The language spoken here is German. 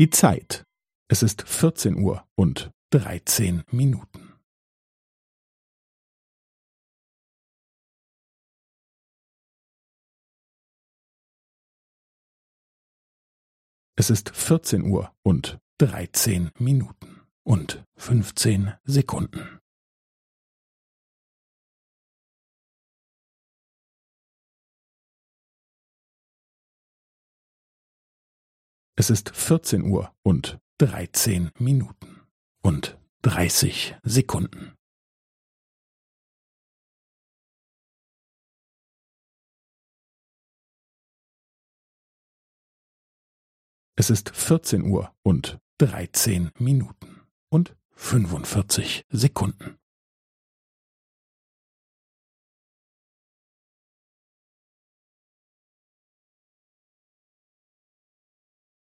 Die Zeit. Es ist vierzehn Uhr und dreizehn Minuten. Es ist vierzehn Uhr und dreizehn Minuten und fünfzehn Sekunden. Es ist vierzehn Uhr und dreizehn Minuten und dreißig Sekunden. Es ist vierzehn Uhr und dreizehn Minuten und fünfundvierzig Sekunden.